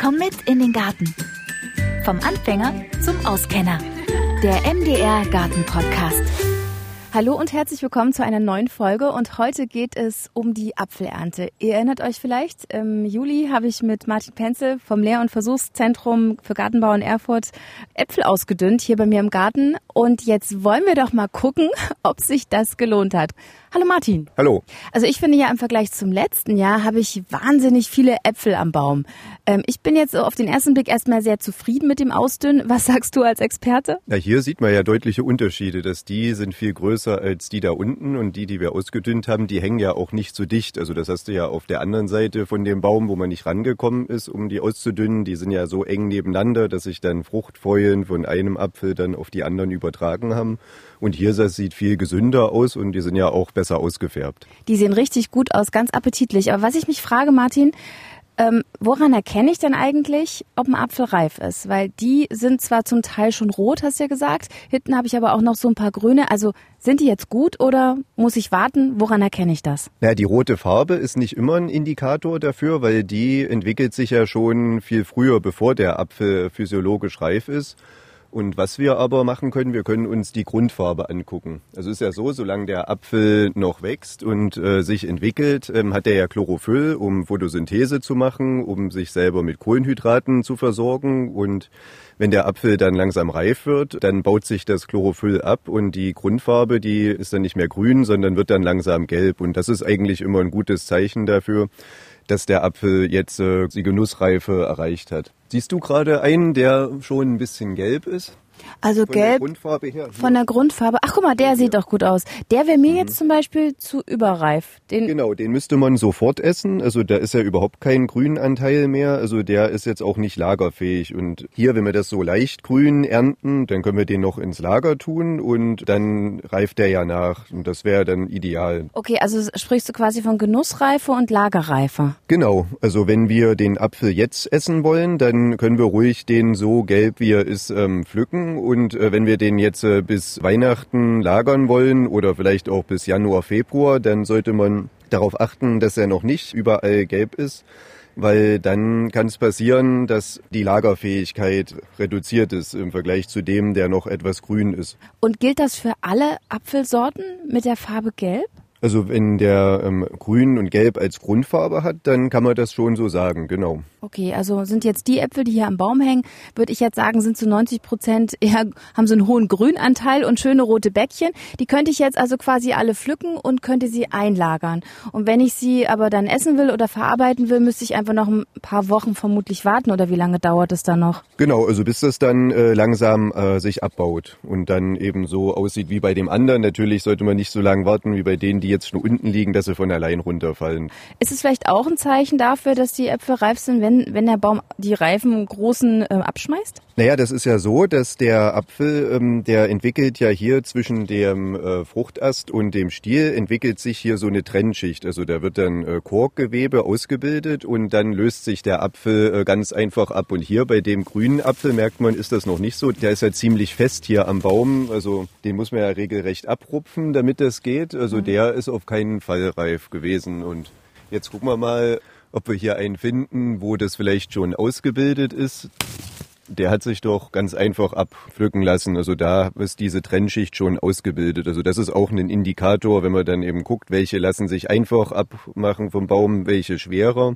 Komm mit in den Garten. Vom Anfänger zum Auskenner. Der MDR Garten Podcast. Hallo und herzlich willkommen zu einer neuen Folge und heute geht es um die Apfelernte. Ihr erinnert euch vielleicht, im Juli habe ich mit Martin Penzel vom Lehr- und Versuchszentrum für Gartenbau in Erfurt Äpfel ausgedünnt hier bei mir im Garten und jetzt wollen wir doch mal gucken, ob sich das gelohnt hat. Hallo Martin. Hallo. Also ich finde ja im Vergleich zum letzten Jahr habe ich wahnsinnig viele Äpfel am Baum. Ähm, ich bin jetzt auf den ersten Blick erstmal sehr zufrieden mit dem Ausdünnen. Was sagst du als Experte? Ja, hier sieht man ja deutliche Unterschiede, dass die sind viel größer als die da unten und die, die wir ausgedünnt haben, die hängen ja auch nicht so dicht. Also das hast du ja auf der anderen Seite von dem Baum, wo man nicht rangekommen ist, um die auszudünnen. Die sind ja so eng nebeneinander, dass sich dann Fruchtfäulen von einem Apfel dann auf die anderen übertragen haben. Und hier das sieht viel gesünder aus und die sind ja auch besser ausgefärbt. Die sehen richtig gut aus, ganz appetitlich. Aber was ich mich frage, Martin, ähm, woran erkenne ich denn eigentlich, ob ein Apfel reif ist? Weil die sind zwar zum Teil schon rot, hast du ja gesagt. Hinten habe ich aber auch noch so ein paar grüne. Also sind die jetzt gut oder muss ich warten? Woran erkenne ich das? Ja, die rote Farbe ist nicht immer ein Indikator dafür, weil die entwickelt sich ja schon viel früher, bevor der Apfel physiologisch reif ist. Und was wir aber machen können, wir können uns die Grundfarbe angucken. Also ist ja so, solange der Apfel noch wächst und äh, sich entwickelt, ähm, hat er ja Chlorophyll, um Photosynthese zu machen, um sich selber mit Kohlenhydraten zu versorgen. Und wenn der Apfel dann langsam reif wird, dann baut sich das Chlorophyll ab und die Grundfarbe, die ist dann nicht mehr grün, sondern wird dann langsam gelb. Und das ist eigentlich immer ein gutes Zeichen dafür, dass der Apfel jetzt äh, die Genussreife erreicht hat. Siehst du gerade einen, der schon ein bisschen gelb ist? Also von gelb der Grundfarbe her. von der Grundfarbe. Ach guck mal, der sieht doch gut aus. Der wäre mir jetzt zum Beispiel zu überreif. Den Genau, den müsste man sofort essen. Also da ist ja überhaupt kein Grünanteil mehr. Also der ist jetzt auch nicht lagerfähig. Und hier, wenn wir das so leicht grün ernten, dann können wir den noch ins Lager tun und dann reift der ja nach. Und das wäre dann ideal. Okay, also sprichst du quasi von Genussreife und Lagerreife. Genau, also wenn wir den Apfel jetzt essen wollen, dann können wir ruhig den so gelb, wie er ist, ähm, pflücken. Und äh, wenn wir den jetzt äh, bis Weihnachten lagern wollen oder vielleicht auch bis Januar, Februar, dann sollte man darauf achten, dass er noch nicht überall gelb ist. Weil dann kann es passieren, dass die Lagerfähigkeit reduziert ist im Vergleich zu dem, der noch etwas grün ist. Und gilt das für alle Apfelsorten mit der Farbe gelb? Also wenn der ähm, grün und gelb als Grundfarbe hat, dann kann man das schon so sagen, genau. Okay, also sind jetzt die Äpfel, die hier am Baum hängen, würde ich jetzt sagen, sind zu 90 Prozent eher, haben so einen hohen Grünanteil und schöne rote Bäckchen. Die könnte ich jetzt also quasi alle pflücken und könnte sie einlagern. Und wenn ich sie aber dann essen will oder verarbeiten will, müsste ich einfach noch ein paar Wochen vermutlich warten oder wie lange dauert es dann noch? Genau, also bis das dann äh, langsam äh, sich abbaut und dann eben so aussieht wie bei dem anderen. Natürlich sollte man nicht so lange warten wie bei denen, die jetzt schon unten liegen, dass sie von allein runterfallen. Ist es vielleicht auch ein Zeichen dafür, dass die Äpfel reif sind, wenn, wenn der Baum die reifen großen äh, abschmeißt? Naja, das ist ja so, dass der Apfel, ähm, der entwickelt ja hier zwischen dem äh, Fruchtast und dem Stiel, entwickelt sich hier so eine Trennschicht. Also da wird dann äh, Korkgewebe ausgebildet und dann löst sich der Apfel äh, ganz einfach ab. Und hier bei dem grünen Apfel merkt man, ist das noch nicht so. Der ist ja ziemlich fest hier am Baum. Also den muss man ja regelrecht abrupfen, damit das geht. Also der ist auf keinen Fall reif gewesen. Und jetzt gucken wir mal, ob wir hier einen finden, wo das vielleicht schon ausgebildet ist. Der hat sich doch ganz einfach abpflücken lassen. Also da ist diese Trennschicht schon ausgebildet. Also das ist auch ein Indikator, wenn man dann eben guckt, welche lassen sich einfach abmachen vom Baum, welche schwerer.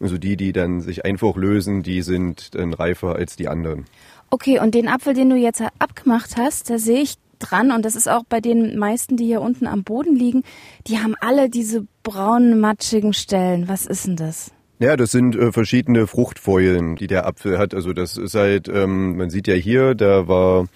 Also die, die dann sich einfach lösen, die sind dann reifer als die anderen. Okay, und den Apfel, den du jetzt abgemacht hast, da sehe ich dran und das ist auch bei den meisten, die hier unten am Boden liegen, die haben alle diese braunen, matschigen Stellen. Was ist denn das? Ja, das sind äh, verschiedene Fruchtfäulen, die der Apfel hat. Also das ist halt, ähm, man sieht ja hier, da war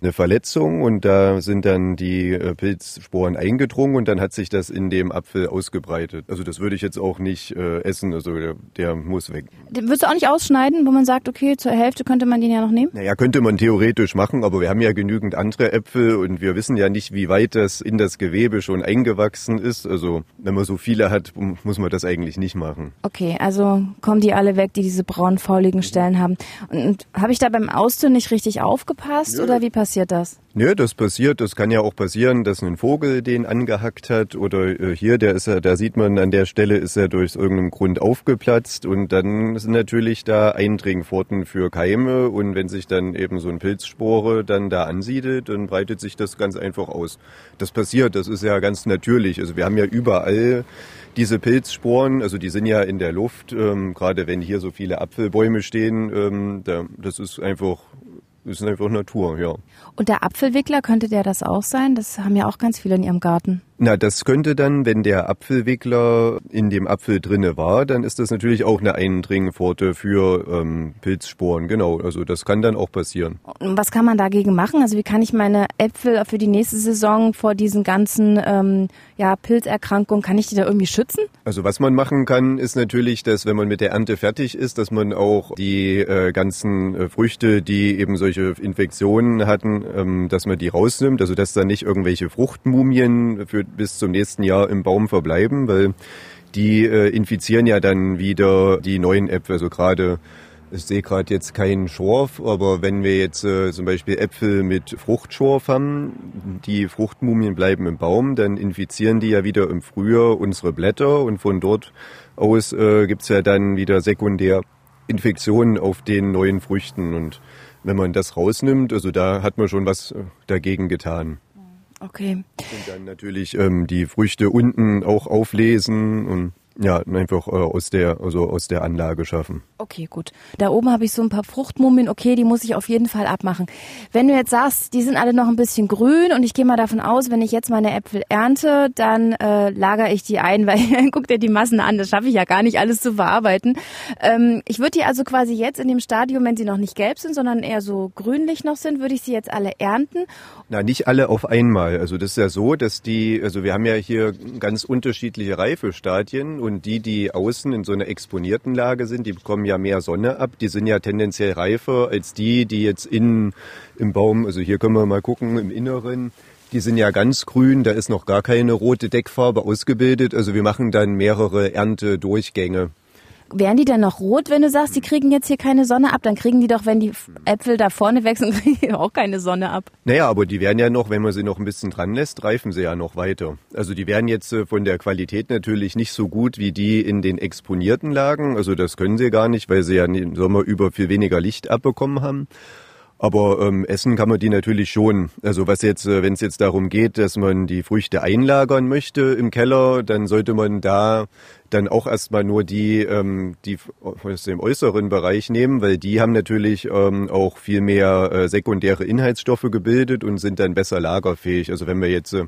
eine Verletzung und da sind dann die äh, Pilzsporen eingedrungen und dann hat sich das in dem Apfel ausgebreitet. Also das würde ich jetzt auch nicht äh, essen, also der, der muss weg. Den würdest du auch nicht ausschneiden, wo man sagt, okay, zur Hälfte könnte man den ja noch nehmen? Naja, könnte man theoretisch machen, aber wir haben ja genügend andere Äpfel und wir wissen ja nicht, wie weit das in das Gewebe schon eingewachsen ist. Also wenn man so viele hat, muss man das eigentlich nicht machen. Okay, also kommen die alle weg, die diese braun fauligen Stellen haben. Und, und habe ich da beim Ausdünnen nicht richtig aufgepasst Nö. oder wie passiert passiert das? Nö, das passiert, das kann ja auch passieren, dass ein Vogel den angehackt hat oder äh, hier, der ist ja, da sieht man an der Stelle ist er durch irgendeinen Grund aufgeplatzt und dann sind natürlich da Eindringpforten für Keime und wenn sich dann eben so ein Pilzspore dann da ansiedelt, dann breitet sich das ganz einfach aus. Das passiert, das ist ja ganz natürlich. Also wir haben ja überall diese Pilzsporen, also die sind ja in der Luft, ähm, gerade wenn hier so viele Apfelbäume stehen, ähm, da, das ist einfach ist einfach Natur, ja. Und der Apfelwickler, könnte der das auch sein? Das haben ja auch ganz viele in ihrem Garten. Na, das könnte dann, wenn der Apfelwickler in dem Apfel drinne war, dann ist das natürlich auch eine Eindringpforte für ähm, Pilzsporen. Genau, also das kann dann auch passieren. Und was kann man dagegen machen? Also wie kann ich meine Äpfel für die nächste Saison vor diesen ganzen ähm, ja, Pilzerkrankungen, kann ich die da irgendwie schützen? Also was man machen kann, ist natürlich, dass wenn man mit der Ernte fertig ist, dass man auch die äh, ganzen äh, Früchte, die eben solche Infektionen hatten, ähm, dass man die rausnimmt. Also dass da nicht irgendwelche Fruchtmumien für bis zum nächsten Jahr im Baum verbleiben, weil die äh, infizieren ja dann wieder die neuen Äpfel. Also gerade, ich sehe gerade jetzt keinen Schorf, aber wenn wir jetzt äh, zum Beispiel Äpfel mit Fruchtschorf haben, die Fruchtmumien bleiben im Baum, dann infizieren die ja wieder im Frühjahr unsere Blätter und von dort aus äh, gibt's ja dann wieder sekundär Infektionen auf den neuen Früchten und wenn man das rausnimmt, also da hat man schon was äh, dagegen getan. Okay. Und dann natürlich ähm, die Früchte unten auch auflesen und ja, einfach äh, aus der also aus der Anlage schaffen. Okay, gut. Da oben habe ich so ein paar Fruchtmumien. Okay, die muss ich auf jeden Fall abmachen. Wenn du jetzt sagst, die sind alle noch ein bisschen grün und ich gehe mal davon aus, wenn ich jetzt meine Äpfel ernte, dann äh, lagere ich die ein, weil guck dir die Massen an, das schaffe ich ja gar nicht alles zu verarbeiten. Ähm, ich würde die also quasi jetzt in dem Stadium, wenn sie noch nicht gelb sind, sondern eher so grünlich noch sind, würde ich sie jetzt alle ernten. Na, nicht alle auf einmal. Also das ist ja so, dass die, also wir haben ja hier ganz unterschiedliche Reifestadien und die, die außen in so einer exponierten Lage sind, die bekommen ja mehr Sonne ab. Die sind ja tendenziell reifer als die, die jetzt innen im Baum, also hier können wir mal gucken, im Inneren, die sind ja ganz grün, da ist noch gar keine rote Deckfarbe ausgebildet. Also wir machen dann mehrere Erntedurchgänge. Wären die denn noch rot, wenn du sagst, die kriegen jetzt hier keine Sonne ab? Dann kriegen die doch, wenn die Äpfel da vorne wachsen, kriegen die auch keine Sonne ab. Naja, aber die werden ja noch, wenn man sie noch ein bisschen dran lässt, reifen sie ja noch weiter. Also die werden jetzt äh, von der Qualität natürlich nicht so gut wie die in den exponierten Lagen. Also das können sie gar nicht, weil sie ja im Sommer über viel weniger Licht abbekommen haben. Aber ähm, essen kann man die natürlich schon. Also was jetzt, äh, wenn es jetzt darum geht, dass man die Früchte einlagern möchte im Keller, dann sollte man da dann auch erstmal nur die, ähm, die aus dem äußeren Bereich nehmen, weil die haben natürlich ähm, auch viel mehr äh, sekundäre Inhaltsstoffe gebildet und sind dann besser lagerfähig. Also wenn wir jetzt äh,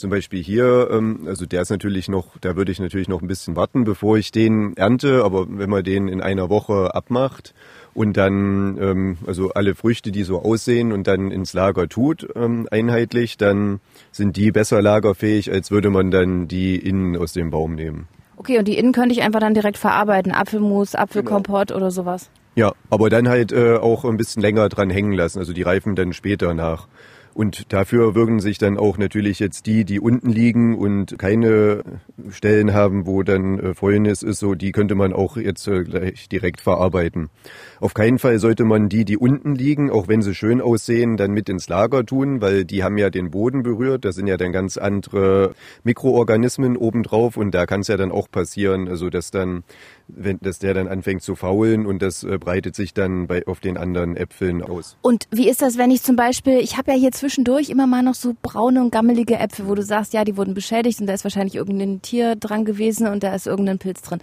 zum Beispiel hier, ähm, also der ist natürlich noch, da würde ich natürlich noch ein bisschen warten, bevor ich den ernte, aber wenn man den in einer Woche abmacht, und dann ähm, also alle Früchte, die so aussehen und dann ins Lager tut, ähm, einheitlich, dann sind die besser lagerfähig, als würde man dann die innen aus dem Baum nehmen. Okay, und die innen könnte ich einfach dann direkt verarbeiten, Apfelmus, Apfelkompott genau. oder sowas. Ja, aber dann halt äh, auch ein bisschen länger dran hängen lassen, also die reifen dann später nach. Und dafür würden sich dann auch natürlich jetzt die, die unten liegen und keine Stellen haben, wo dann äh, Fäulnis ist, so die könnte man auch jetzt äh, gleich direkt verarbeiten. Auf keinen Fall sollte man die, die unten liegen, auch wenn sie schön aussehen, dann mit ins Lager tun, weil die haben ja den Boden berührt. Da sind ja dann ganz andere Mikroorganismen obendrauf und da kann es ja dann auch passieren, also dass dann wenn, dass der dann anfängt zu faulen und das äh, breitet sich dann bei, auf den anderen Äpfeln aus. Und wie ist das, wenn ich zum Beispiel, ich habe ja hier zwischendurch immer mal noch so braune und gammelige Äpfel, wo du sagst, ja, die wurden beschädigt und da ist wahrscheinlich irgendein Tier dran gewesen und da ist irgendein Pilz drin.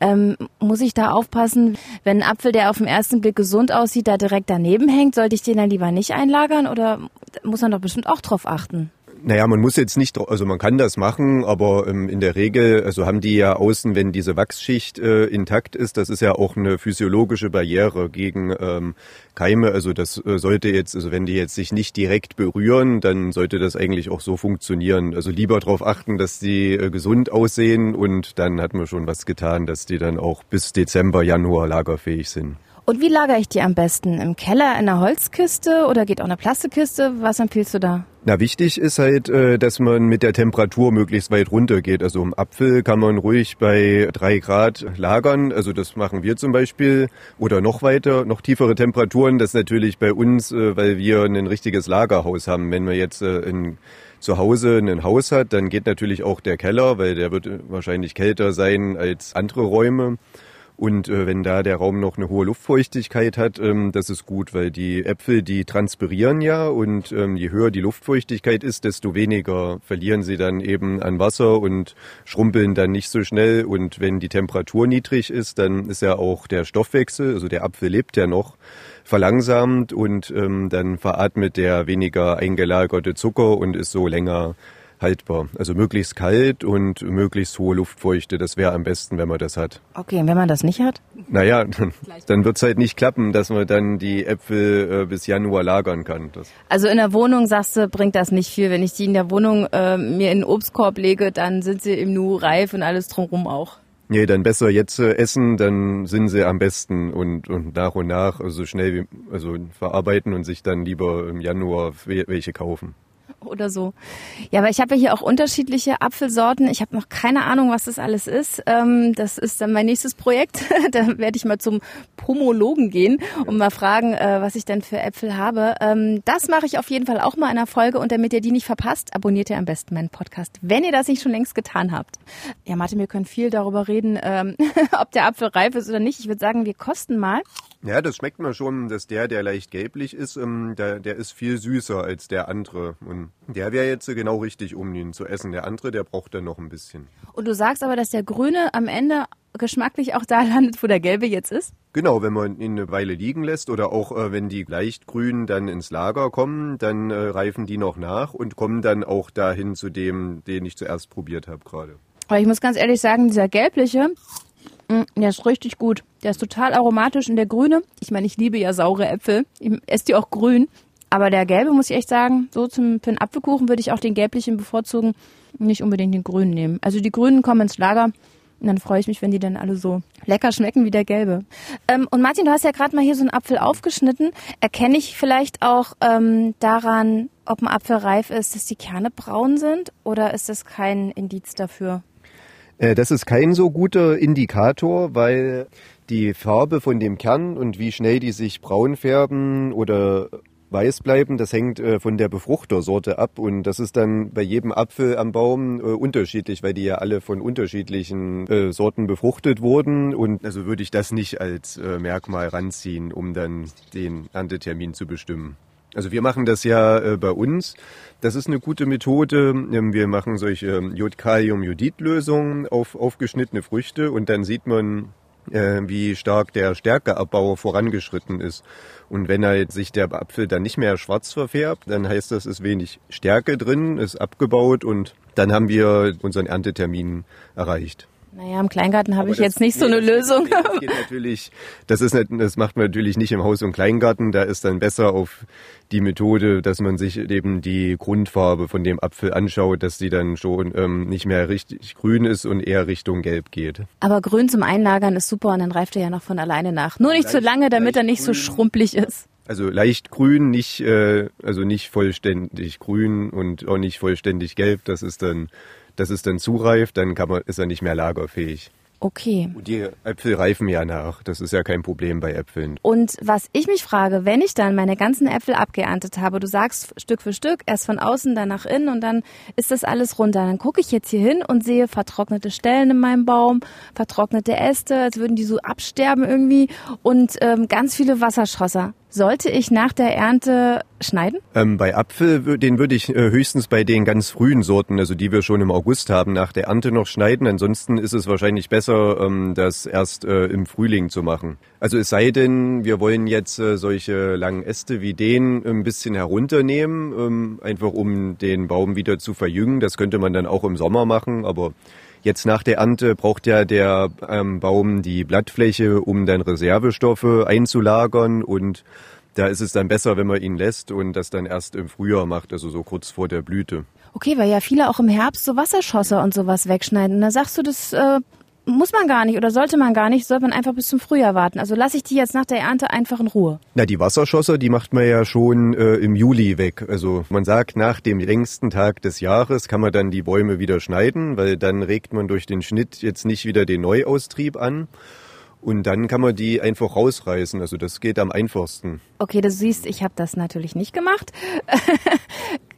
Ähm, muss ich da aufpassen, wenn ein Apfel, der auf den ersten Blick gesund aussieht, da direkt daneben hängt, sollte ich den dann lieber nicht einlagern oder muss man doch bestimmt auch drauf achten? Naja, man muss jetzt nicht, also man kann das machen, aber ähm, in der Regel, also haben die ja außen, wenn diese Wachsschicht äh, intakt ist, das ist ja auch eine physiologische Barriere gegen ähm, Keime. Also das äh, sollte jetzt, also wenn die jetzt sich nicht direkt berühren, dann sollte das eigentlich auch so funktionieren. Also lieber darauf achten, dass die äh, gesund aussehen und dann hat man schon was getan, dass die dann auch bis Dezember, Januar lagerfähig sind. Und wie lagere ich die am besten? Im Keller in einer Holzkiste oder geht auch eine Plastikkiste? Was empfiehlst du da? Na, wichtig ist halt, äh, dass man mit der Temperatur möglichst weit runter geht. Also im Apfel kann man ruhig bei drei Grad lagern. Also das machen wir zum Beispiel. Oder noch weiter, noch tiefere Temperaturen. Das natürlich bei uns, äh, weil wir ein richtiges Lagerhaus haben. Wenn man jetzt äh, in zu Hause ein Haus hat, dann geht natürlich auch der Keller, weil der wird wahrscheinlich kälter sein als andere Räume. Und äh, wenn da der Raum noch eine hohe Luftfeuchtigkeit hat, ähm, das ist gut, weil die Äpfel, die transpirieren ja und ähm, je höher die Luftfeuchtigkeit ist, desto weniger verlieren sie dann eben an Wasser und schrumpeln dann nicht so schnell. Und wenn die Temperatur niedrig ist, dann ist ja auch der Stoffwechsel, also der Apfel lebt ja noch, verlangsamt und ähm, dann veratmet der weniger eingelagerte Zucker und ist so länger haltbar. Also möglichst kalt und möglichst hohe Luftfeuchte. Das wäre am besten, wenn man das hat. Okay, und wenn man das nicht hat? Naja, dann, dann wird es halt nicht klappen, dass man dann die Äpfel äh, bis Januar lagern kann. Das also in der Wohnung, sagst du, bringt das nicht viel. Wenn ich die in der Wohnung äh, mir in den Obstkorb lege, dann sind sie im Nu reif und alles drumherum auch. Nee, dann besser jetzt äh, essen, dann sind sie am besten und, und nach und nach so also schnell wie, also verarbeiten und sich dann lieber im Januar welche kaufen oder so. Ja, aber ich habe ja hier auch unterschiedliche Apfelsorten. Ich habe noch keine Ahnung, was das alles ist. Ähm, das ist dann mein nächstes Projekt. da werde ich mal zum Pomologen gehen und mal fragen, äh, was ich denn für Äpfel habe. Ähm, das mache ich auf jeden Fall auch mal in einer Folge und damit ihr die nicht verpasst, abonniert ihr am besten meinen Podcast, wenn ihr das nicht schon längst getan habt. Ja, Martin, wir können viel darüber reden, ähm, ob der Apfel reif ist oder nicht. Ich würde sagen, wir kosten mal. Ja, das schmeckt man schon, dass der, der leicht gelblich ist, ähm, der, der ist viel süßer als der andere. Und der wäre jetzt genau richtig, um ihn zu essen. Der andere, der braucht dann noch ein bisschen. Und du sagst aber, dass der grüne am Ende geschmacklich auch da landet, wo der gelbe jetzt ist? Genau, wenn man ihn eine Weile liegen lässt oder auch äh, wenn die leicht grün dann ins Lager kommen, dann äh, reifen die noch nach und kommen dann auch dahin zu dem, den ich zuerst probiert habe gerade. Aber ich muss ganz ehrlich sagen, dieser gelbliche, der ist richtig gut. Der ist total aromatisch und der grüne, ich meine, ich liebe ja saure Äpfel. Ich esse die auch grün. Aber der gelbe, muss ich echt sagen, so zum, für einen Apfelkuchen würde ich auch den gelblichen bevorzugen, nicht unbedingt den grünen nehmen. Also die grünen kommen ins Lager und dann freue ich mich, wenn die dann alle so lecker schmecken wie der gelbe. Ähm, und Martin, du hast ja gerade mal hier so einen Apfel aufgeschnitten. Erkenne ich vielleicht auch ähm, daran, ob ein Apfel reif ist, dass die Kerne braun sind oder ist das kein Indiz dafür? Äh, das ist kein so guter Indikator, weil die Farbe von dem Kern und wie schnell die sich braun färben oder weiß bleiben, das hängt äh, von der Befruchtersorte ab und das ist dann bei jedem Apfel am Baum äh, unterschiedlich, weil die ja alle von unterschiedlichen Sorten befruchtet wurden und also würde ich das nicht als Merkmal ranziehen, um dann den Erntetermin zu bestimmen. Also wir machen das ja äh, bei uns. Das ist eine gute Methode. Ähm, wir machen solche ähm, Jodkalium-Jodid-Lösungen auf aufgeschnittene Früchte und dann sieht man, äh, wie stark der Stärkeabbau vorangeschritten ist. Und wenn er sich der Apfel dann nicht mehr schwarz verfärbt, dann heißt das, es ist wenig Stärke drin, ist abgebaut und dann haben wir unseren Erntetermin erreicht. Naja, im Kleingarten habe ich jetzt nicht so eine Lösung. Das geht natürlich, das ist das macht man natürlich nicht im Haus- und Kleingarten. Da ist dann besser auf die Methode, dass man sich eben die Grundfarbe von dem Apfel anschaut, dass die dann schon ähm, nicht mehr richtig grün ist und eher Richtung Gelb geht. Aber grün zum Einlagern ist super und dann reift er ja noch von alleine nach. Nur nicht leicht, zu lange, damit er nicht grün. so schrumpelig ist. Also leicht grün, nicht äh, also nicht vollständig grün und auch nicht vollständig gelb. Das ist dann das ist dann zu reif, dann kann man, ist er nicht mehr lagerfähig. Okay. Und die Äpfel reifen ja nach. Das ist ja kein Problem bei Äpfeln. Und was ich mich frage, wenn ich dann meine ganzen Äpfel abgeerntet habe, du sagst Stück für Stück, erst von außen, dann nach innen und dann ist das alles runter. Dann gucke ich jetzt hier hin und sehe vertrocknete Stellen in meinem Baum, vertrocknete Äste, als würden die so absterben irgendwie und ähm, ganz viele Wasserschosser. Sollte ich nach der Ernte schneiden? Ähm, bei Apfel, den würde ich äh, höchstens bei den ganz frühen Sorten, also die wir schon im August haben, nach der Ernte noch schneiden. Ansonsten ist es wahrscheinlich besser, ähm, das erst äh, im Frühling zu machen. Also es sei denn, wir wollen jetzt äh, solche langen Äste wie den ein bisschen herunternehmen, ähm, einfach um den Baum wieder zu verjüngen. Das könnte man dann auch im Sommer machen, aber Jetzt nach der Ernte braucht ja der ähm, Baum die Blattfläche, um dann Reservestoffe einzulagern und da ist es dann besser, wenn man ihn lässt und das dann erst im Frühjahr macht, also so kurz vor der Blüte. Okay, weil ja viele auch im Herbst so Wasserschosser und sowas wegschneiden. da sagst du, das äh, muss man gar nicht oder sollte man gar nicht, sollte man einfach bis zum Frühjahr warten. Also lasse ich die jetzt nach der Ernte einfach in Ruhe. Na, die Wasserschosser, die macht man ja schon äh, im Juli weg. Also man sagt, nach dem längsten Tag des Jahres kann man dann die Bäume wieder schneiden, weil dann regt man durch den Schnitt jetzt nicht wieder den Neuaustrieb an. Und dann kann man die einfach rausreißen. Also das geht am einfachsten. Okay, du siehst, ich habe das natürlich nicht gemacht.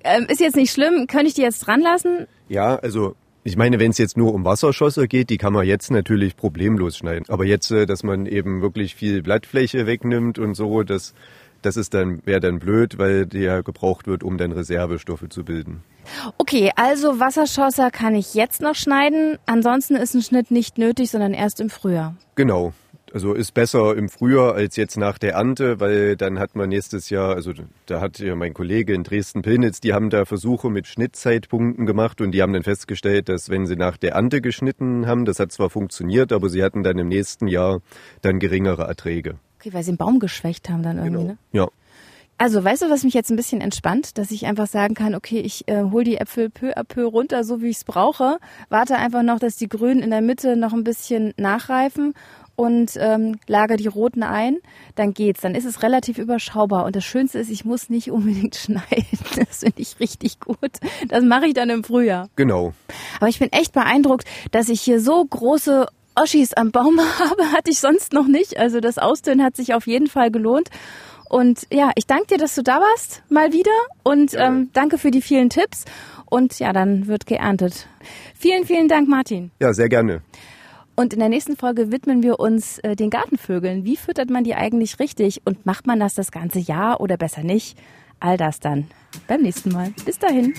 Ähm, ist jetzt nicht schlimm. Könnte ich die jetzt dran lassen? Ja, also ich meine, wenn es jetzt nur um Wasserschosser geht, die kann man jetzt natürlich problemlos schneiden. Aber jetzt, äh, dass man eben wirklich viel Blattfläche wegnimmt und so, das, das ist dann, wäre dann blöd, weil die ja gebraucht wird, um dann Reservestoffe zu bilden. Okay, also Wasserschosser kann ich jetzt noch schneiden. Ansonsten ist ein Schnitt nicht nötig, sondern erst im Frühjahr. Genau. Also ist besser im Frühjahr als jetzt nach der Ernte, weil dann hat man nächstes Jahr, also da hat ja mein Kollege in Dresden-Pillnitz, die haben da Versuche mit Schnittzeitpunkten gemacht und die haben dann festgestellt, dass wenn sie nach der Ernte geschnitten haben, das hat zwar funktioniert, aber sie hatten dann im nächsten Jahr dann geringere Erträge. Okay, weil sie den Baum geschwächt haben dann irgendwie, Genau. ne? Ja. Also, weißt du, was mich jetzt ein bisschen entspannt, dass ich einfach sagen kann, okay, ich äh, hol die Äpfel peu à peu runter, so wie ich es brauche, warte einfach noch, dass die Grünen in der Mitte noch ein bisschen nachreifen und ähm, lager die roten ein, dann geht's. Dann ist es relativ überschaubar. Und das Schönste ist, ich muss nicht unbedingt schneiden. Das finde ich richtig gut. Das mache ich dann im Frühjahr. Genau. Aber ich bin echt beeindruckt, dass ich hier so große Oschis am Baum habe, hatte ich sonst noch nicht. Also das Ausdünnen hat sich auf jeden Fall gelohnt. Und ja, ich danke dir, dass du da warst, mal wieder. Und ähm, danke für die vielen Tipps. Und ja, dann wird geerntet. Vielen, vielen Dank, Martin. Ja, sehr gerne. Und in der nächsten Folge widmen wir uns äh, den Gartenvögeln. Wie füttert man die eigentlich richtig? Und macht man das das ganze Jahr oder besser nicht? All das dann beim nächsten Mal. Bis dahin.